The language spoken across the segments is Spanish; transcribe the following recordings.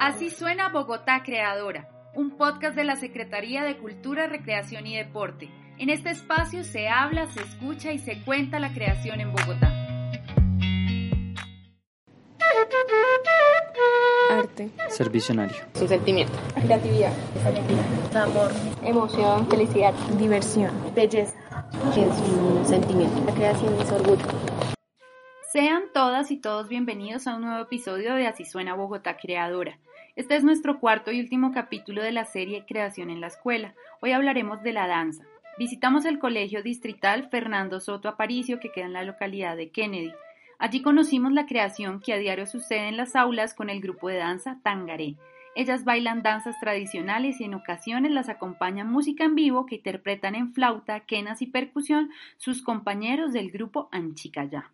Así suena Bogotá Creadora, un podcast de la Secretaría de Cultura, Recreación y Deporte. En este espacio se habla, se escucha y se cuenta la creación en Bogotá. Arte. Ser visionario. Su sentimiento. Creatividad. Amor. Emoción. Felicidad. Diversión. Belleza. Que es un sentimiento. La creación es orgullo. Sean todas y todos bienvenidos a un nuevo episodio de Así suena Bogotá Creadora. Este es nuestro cuarto y último capítulo de la serie Creación en la Escuela. Hoy hablaremos de la danza. Visitamos el Colegio Distrital Fernando Soto Aparicio que queda en la localidad de Kennedy. Allí conocimos la creación que a diario sucede en las aulas con el grupo de danza Tangaré. Ellas bailan danzas tradicionales y en ocasiones las acompaña música en vivo que interpretan en flauta, quenas y percusión sus compañeros del grupo Anchicayá.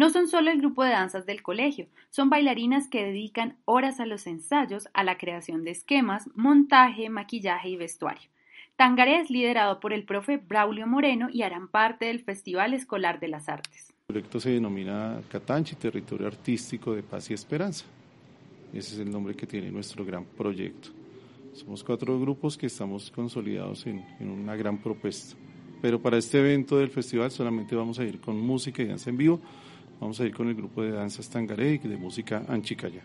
No son solo el grupo de danzas del colegio, son bailarinas que dedican horas a los ensayos, a la creación de esquemas, montaje, maquillaje y vestuario. Tangaré es liderado por el profe Braulio Moreno y harán parte del Festival Escolar de las Artes. El proyecto se denomina Catanchi, Territorio Artístico de Paz y Esperanza. Ese es el nombre que tiene nuestro gran proyecto. Somos cuatro grupos que estamos consolidados en, en, una gran propuesta. Pero para este evento del festival solamente vamos a ir con música y danza en vivo. Vamos a ir con el grupo de danzas Tangaré y de música Anchicaya.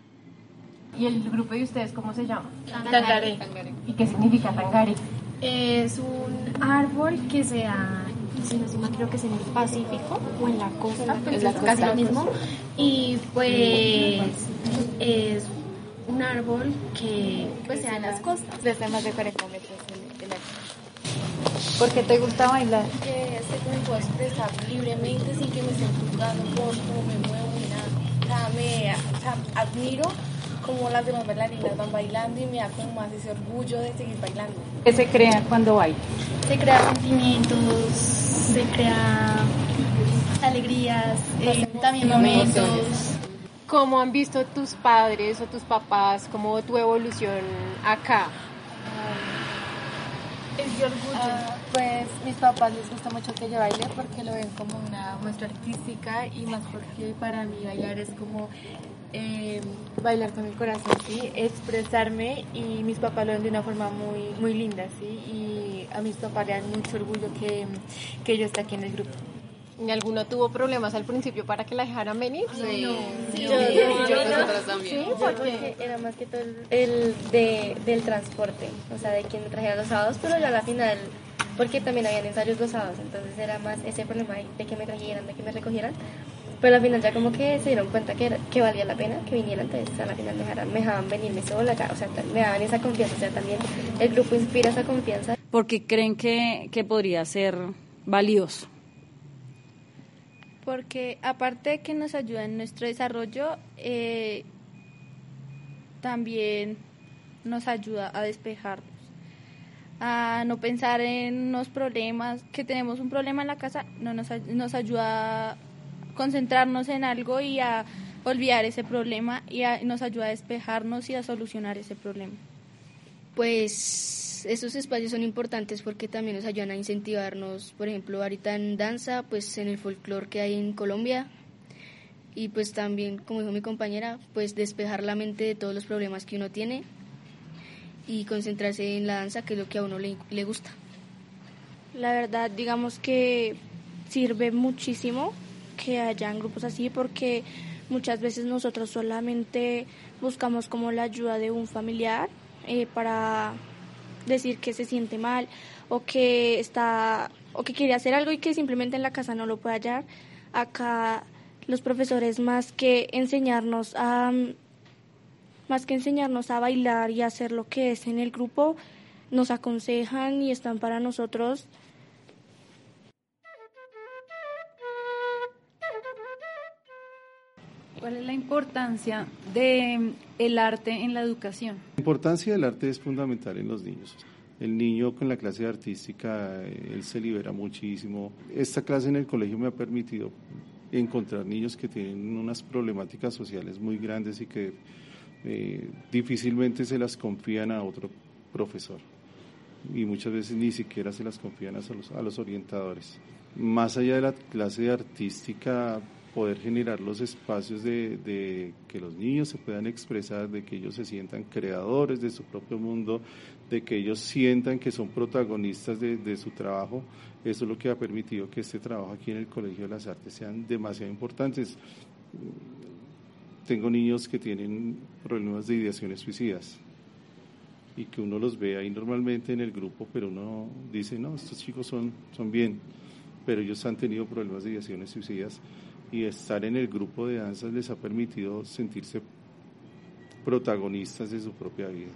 ¿Y el grupo de ustedes cómo se llama? Tangaré. ¿Y qué significa Tangaré? Es un árbol que se da si no mal, creo que es en el Pacífico o en la costa, es la casi lo mismo. Y pues es un árbol que pues se da en las costas. Desde más de 40 metros ¿Por qué te gusta bailar? Que sé que me puedo expresar libremente sin que me estén juzgando por cómo me muevo ni nada. O sea, me o sea, admiro cómo las demás bailarinas van bailando y me da como más ese orgullo de seguir bailando. ¿Qué se crea cuando baila? Se crean sentimientos, se crea alegrías, eh, también momentos. ¿Cómo han visto tus padres o tus papás, como tu evolución acá? Es de orgullo. Uh, pues mis papás les gusta mucho que yo baile porque lo ven como una muestra artística y más porque para mí bailar es como eh, bailar con el corazón, ¿sí? expresarme y mis papás lo ven de una forma muy, muy linda ¿sí? y a mis papás le dan mucho orgullo que, que yo esté aquí en el grupo. ¿Y alguno tuvo problemas al principio para que la dejaran venir? Sí, no. sí, yo, sí, yo, yo, nosotros también. Sí, porque era más que todo el de, del transporte, o sea, de quien me trajera los sábados, pero yo a la final, porque también habían ensayos los sábados, entonces era más ese problema de que me trajeran, de que me recogieran. Pero al final ya como que se dieron cuenta que, era, que valía la pena que vinieran, entonces a la final dejaran, me dejaban venirme sola, o sea, me daban esa confianza, o sea, también el grupo inspira esa confianza. Porque creen que, que podría ser valioso porque aparte de que nos ayuda en nuestro desarrollo, eh, también nos ayuda a despejarnos, a no pensar en los problemas, que tenemos un problema en la casa, no nos, nos ayuda a concentrarnos en algo y a olvidar ese problema y a, nos ayuda a despejarnos y a solucionar ese problema. Pues esos espacios son importantes porque también nos ayudan a incentivarnos, por ejemplo, ahorita en danza, pues en el folclore que hay en Colombia y pues también, como dijo mi compañera, pues despejar la mente de todos los problemas que uno tiene y concentrarse en la danza, que es lo que a uno le, le gusta. La verdad, digamos que sirve muchísimo que hayan grupos así porque muchas veces nosotros solamente buscamos como la ayuda de un familiar eh, para decir que se siente mal o que está o que quiere hacer algo y que simplemente en la casa no lo puede hallar. Acá los profesores más que enseñarnos a más que enseñarnos a bailar y hacer lo que es en el grupo, nos aconsejan y están para nosotros ¿Cuál es la importancia de el arte en la educación? La importancia del arte es fundamental en los niños. El niño con la clase artística, él se libera muchísimo. Esta clase en el colegio me ha permitido encontrar niños que tienen unas problemáticas sociales muy grandes y que eh, difícilmente se las confían a otro profesor y muchas veces ni siquiera se las confían a los, a los orientadores. Más allá de la clase artística, poder generar los espacios de, que los niños se puedan expresar, de que ellos se sientan creadores de su propio mundo, de que ellos sientan que son protagonistas de, de su trabajo. Eso es lo que ha permitido que este trabajo aquí en el Colegio de las Artes sean demasiado importantes. Tengo niños que tienen problemas de ideaciones suicidas y que uno los ve ahí normalmente en el grupo, pero uno dice, no, estos chicos son, son bien, pero ellos han tenido problemas de ideaciones suicidas y estar en el grupo de danzas les ha permitido sentirse protagonistas de su propia vida.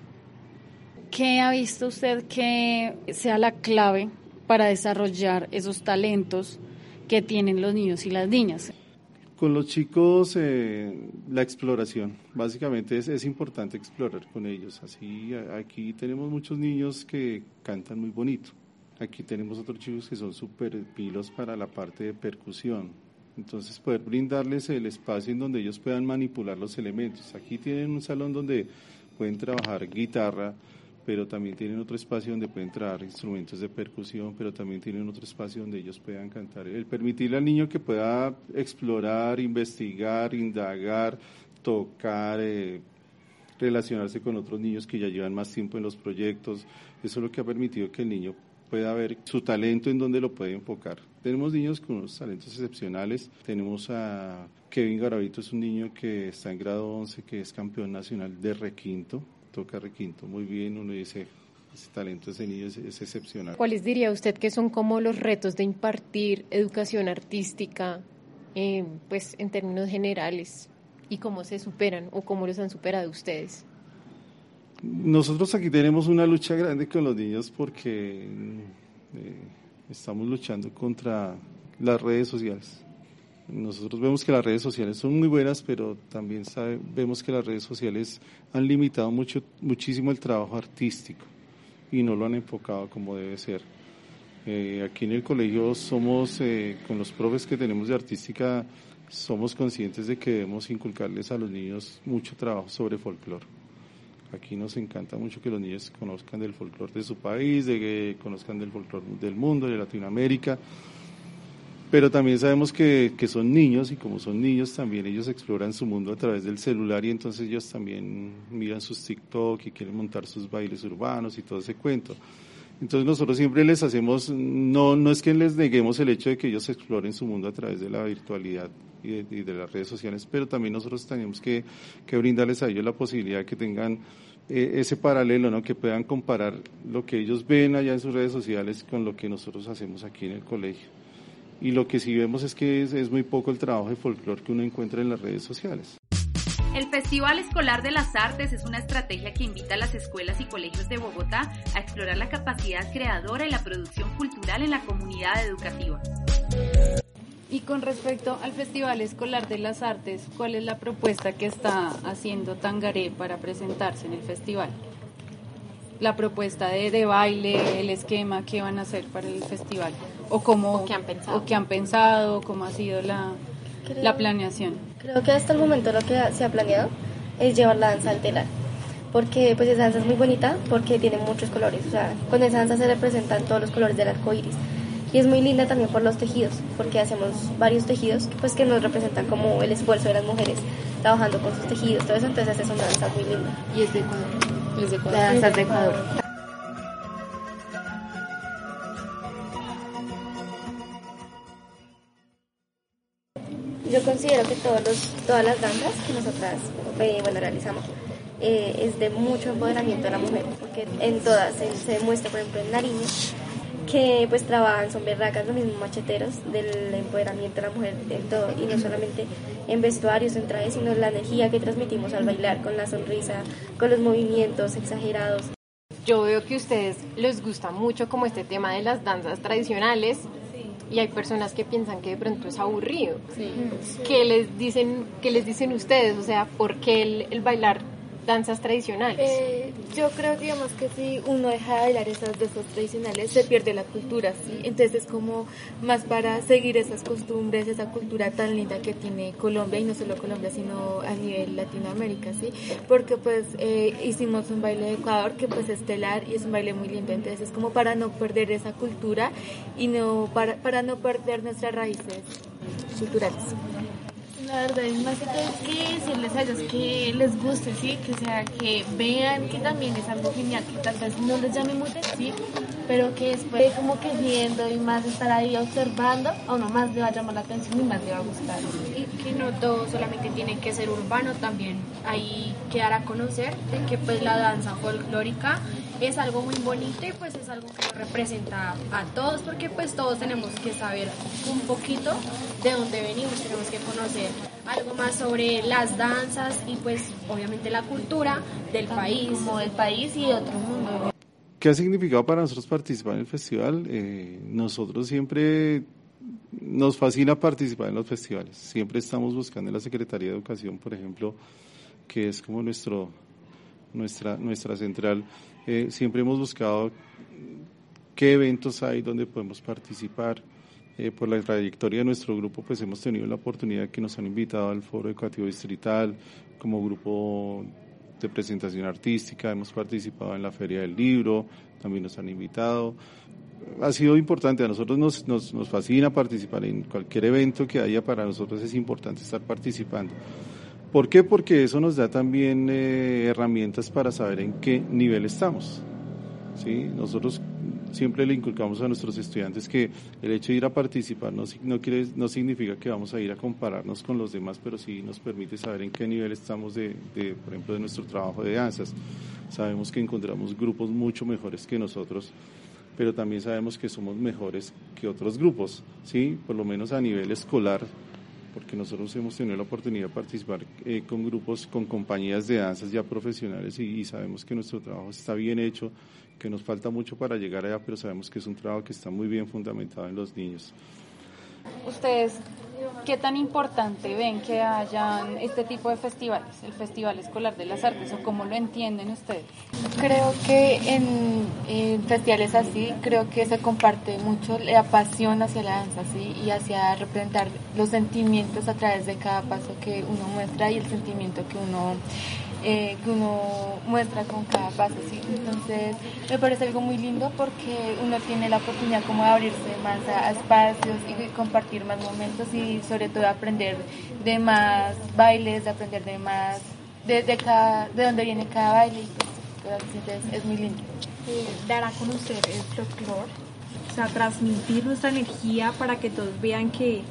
¿Qué ha visto usted que sea la clave para desarrollar esos talentos que tienen los niños y las niñas? Con los chicos, eh, la exploración. Básicamente es, es, importante explorar con ellos. Así, aquí tenemos muchos niños que cantan muy bonito. Aquí tenemos otros chicos que son súper pilos para la parte de percusión. Entonces, poder brindarles el espacio en donde ellos puedan manipular los elementos. Aquí tienen un salón donde pueden trabajar guitarra, pero también tienen otro espacio donde pueden trabajar instrumentos de percusión, pero también tienen otro espacio donde ellos puedan cantar. El permitirle al niño que pueda explorar, investigar, indagar, tocar, eh, relacionarse con otros niños que ya llevan más tiempo en los proyectos, eso es lo que ha permitido que el niño pueda ver su talento en donde lo puede enfocar. Tenemos niños con unos talentos excepcionales. Tenemos a Kevin Garavito, es un niño que está en grado 11, que es campeón nacional de requinto, toca requinto muy bien. Uno dice, ese talento ese niño es, es excepcional. ¿Cuáles diría usted que son como los retos de impartir educación artística, eh, pues en términos generales? ¿Y cómo se superan o cómo los han superado ustedes? Nosotros aquí tenemos una lucha grande con los niños porque eh, estamos luchando contra las redes sociales. Nosotros vemos que las redes sociales son muy buenas, pero también vemos que las redes sociales han limitado mucho, muchísimo el trabajo artístico y no lo han enfocado como debe ser. Eh, aquí en el colegio somos, eh, con los profes que tenemos de artística, somos conscientes de que debemos inculcarles a los niños mucho trabajo sobre folclore. Aquí nos encanta mucho que los niños conozcan del folclore de su país, de que conozcan del folclore del mundo, de Latinoamérica. Pero también sabemos que, que, son niños y como son niños también ellos exploran su mundo a través del celular y entonces ellos también miran sus TikTok y quieren montar sus bailes urbanos y todo ese cuento. Entonces nosotros siempre les hacemos, no, no es que les neguemos el hecho de que ellos exploren su mundo a través de la virtualidad y de, y de las redes sociales, pero también nosotros tenemos que, que, brindarles a ellos la posibilidad de que tengan eh, ese paralelo, ¿no? que puedan comparar lo que ellos ven allá en sus redes sociales con lo que nosotros hacemos aquí en el colegio. Y lo que sí vemos es que es, es muy poco el trabajo de folclore que uno encuentra en las redes sociales. El Festival Escolar de las Artes es una estrategia que invita a las escuelas y colegios de Bogotá a explorar la capacidad creadora y la producción cultural en la comunidad educativa. Y con respecto al Festival Escolar de las Artes, ¿cuál es la propuesta que está haciendo Tangaré para presentarse en el festival? La propuesta de, de baile, el esquema que van a hacer para el festival, o cómo, o qué han pensado, o qué han pensado, cómo ha sido la, creo, la planeación. Creo que hasta el momento lo que se ha planeado es llevar la danza al telar, porque pues esa danza es muy bonita, porque tiene muchos colores, o sea, con esa danza se representan todos los colores del arco iris y es muy linda también por los tejidos, porque hacemos varios tejidos pues que nos representan como el esfuerzo de las mujeres trabajando con sus tejidos, todo eso, entonces es una danza muy linda. ¿Y es de Ecuador? ¿Es de Ecuador? La danza es de Ecuador. Yo considero que todos los, todas las danzas que nosotras eh, bueno, realizamos eh, es de mucho empoderamiento de la mujer, porque en todas se, se demuestra, por ejemplo, en Nariño, que pues trabajan, son berracas, los mismos macheteros del empoderamiento de la mujer en todo, y no solamente en vestuarios, en trajes, sino la energía que transmitimos al bailar, con la sonrisa, con los movimientos exagerados. Yo veo que a ustedes les gusta mucho como este tema de las danzas tradicionales y hay personas que piensan que de pronto es aburrido. Sí. ¿Qué les dicen, qué les dicen ustedes? O sea, ¿por qué el, el bailar danzas tradicionales? Eh, yo creo, digamos, que si uno deja de bailar esas danzas tradicionales, se pierde la cultura, ¿sí? Entonces es como más para seguir esas costumbres, esa cultura tan linda que tiene Colombia, y no solo Colombia, sino a nivel Latinoamérica, ¿sí? Porque pues eh, hicimos un baile de Ecuador que pues es estelar y es un baile muy lindo, entonces es como para no perder esa cultura y no para, para no perder nuestras raíces culturales. La verdad es más que que decirles a ellos que les guste, ¿sí? Que sea, que vean que también es algo genial, que tal vez no les llame mucho, ¿sí? Pero que después como que viendo y más estar ahí observando, a uno más le va a llamar la atención y más le va a gustar. Y que no todo solamente tiene que ser urbano, también hay que dar a conocer que pues la danza folclórica es algo muy bonito y pues es algo que nos representa a todos porque pues todos tenemos que saber un poquito de dónde venimos, tenemos que conocer algo más sobre las danzas y pues obviamente la cultura del país. Como del país y de otro mundo. ¿Qué ha significado para nosotros participar en el festival? Eh, nosotros siempre nos fascina participar en los festivales. Siempre estamos buscando en la Secretaría de Educación, por ejemplo, que es como nuestro, nuestra, nuestra central, eh, siempre hemos buscado qué eventos hay donde podemos participar. Eh, por la trayectoria de nuestro grupo, pues hemos tenido la oportunidad que nos han invitado al Foro Educativo Distrital como grupo de presentación artística, hemos participado en la Feria del Libro, también nos han invitado. Ha sido importante, a nosotros nos, nos, nos fascina participar en cualquier evento que haya, para nosotros es importante estar participando. ¿Por qué? Porque eso nos da también eh, herramientas para saber en qué nivel estamos. ¿sí? Nosotros siempre le inculcamos a nuestros estudiantes que el hecho de ir a participar no, no, quiere, no significa que vamos a ir a compararnos con los demás, pero sí nos permite saber en qué nivel estamos de, de, por ejemplo, de nuestro trabajo de danzas. Sabemos que encontramos grupos mucho mejores que nosotros, pero también sabemos que somos mejores que otros grupos, ¿sí? Por lo menos a nivel escolar, porque nosotros hemos tenido la oportunidad de participar eh, con grupos, con compañías de danzas ya profesionales y, y, sabemos que nuestro trabajo está bien hecho, que nos falta mucho para llegar allá, pero sabemos que es un trabajo que está muy bien fundamentado en los niños. ¿Ustedes qué tan importante ven que hayan este tipo de festivales, el Festival Escolar de las Artes, o cómo lo entienden ustedes? Creo que en, festivales así, creo que se comparte mucho la pasión hacia la danza, ¿sí? Y hacia representar los sentimientos a través de cada paso que uno muestra y el sentimiento que uno eh, que uno muestra con cada paso. Entonces, me parece algo muy lindo porque uno tiene la oportunidad como de abrirse más a, espacios y compartir más momentos y sobre todo aprender de más bailes, de aprender de más, de, cada, de dónde viene cada baile pues, entonces es muy lindo. Eh, dar a conocer el folclore, o sea, transmitir nuestra energía para que todos vean que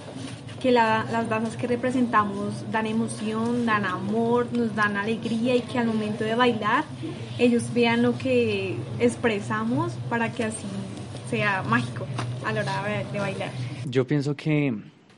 que la, las danzas que representamos dan emoción, dan amor, nos dan alegría y que al momento de bailar ellos vean lo que expresamos para que así sea mágico a la hora de, bailar. Yo pienso que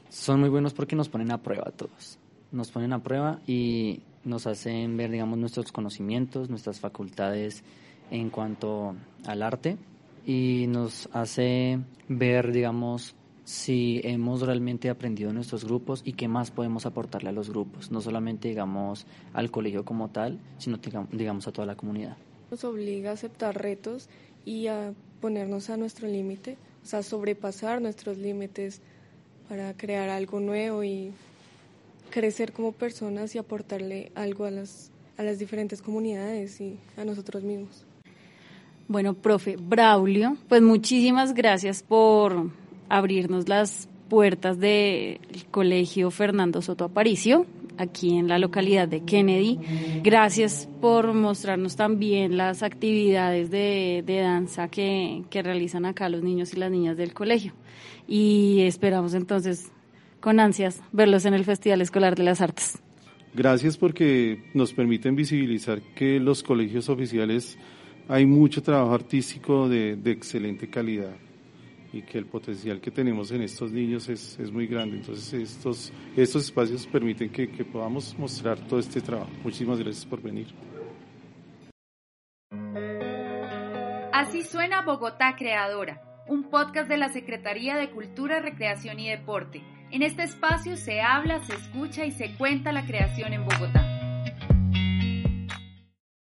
son muy buenos porque nos ponen a prueba a todos. Nos ponen a prueba y nos hacen ver, digamos, nuestros conocimientos, nuestras facultades en cuanto al arte y nos hace ver, digamos, si hemos realmente aprendido en nuestros grupos y qué más podemos aportarle a los grupos, no solamente digamos al colegio como tal, sino digamos a toda la comunidad. Nos obliga a aceptar retos y a ponernos a nuestro límite, o sea, sobrepasar nuestros límites para crear algo nuevo y crecer como personas y aportarle algo a las, a las diferentes comunidades y a nosotros mismos. Bueno, profe Braulio, pues muchísimas gracias por abrirnos las puertas del Colegio Fernando Soto Aparicio, aquí en la localidad de Kennedy. Gracias por mostrarnos también las actividades de, de danza que, que realizan acá los niños y las niñas del colegio. Y esperamos entonces con ansias verlos en el Festival Escolar de las Artes. Gracias porque nos permiten visibilizar que los colegios oficiales hay mucho trabajo artístico de, de excelente calidad y que el potencial que tenemos en estos niños es, es muy grande. Entonces estos, estos espacios permiten que, que podamos mostrar todo este trabajo. Muchísimas gracias por venir. Así suena Bogotá Creadora, un podcast de la Secretaría de Cultura, Recreación y Deporte. En este espacio se habla, se escucha y se cuenta la creación en Bogotá.